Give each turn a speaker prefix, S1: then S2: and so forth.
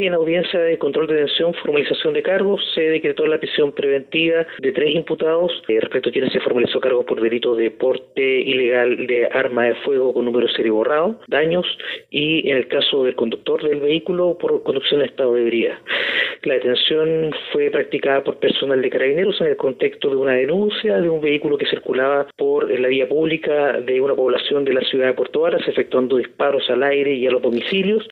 S1: En audiencia de control de detención, formalización de cargos, se decretó la prisión preventiva de tres imputados eh, respecto a quienes se formalizó cargo por delito de porte ilegal de arma de fuego con número serie borrado, daños y en el caso del conductor del vehículo por conducción en estado de ebriedad. La detención fue practicada por personal de carabineros en el contexto de una denuncia de un vehículo que circulaba por la vía pública de una población de la ciudad de Puerto Varas, efectuando disparos al aire y a los domicilios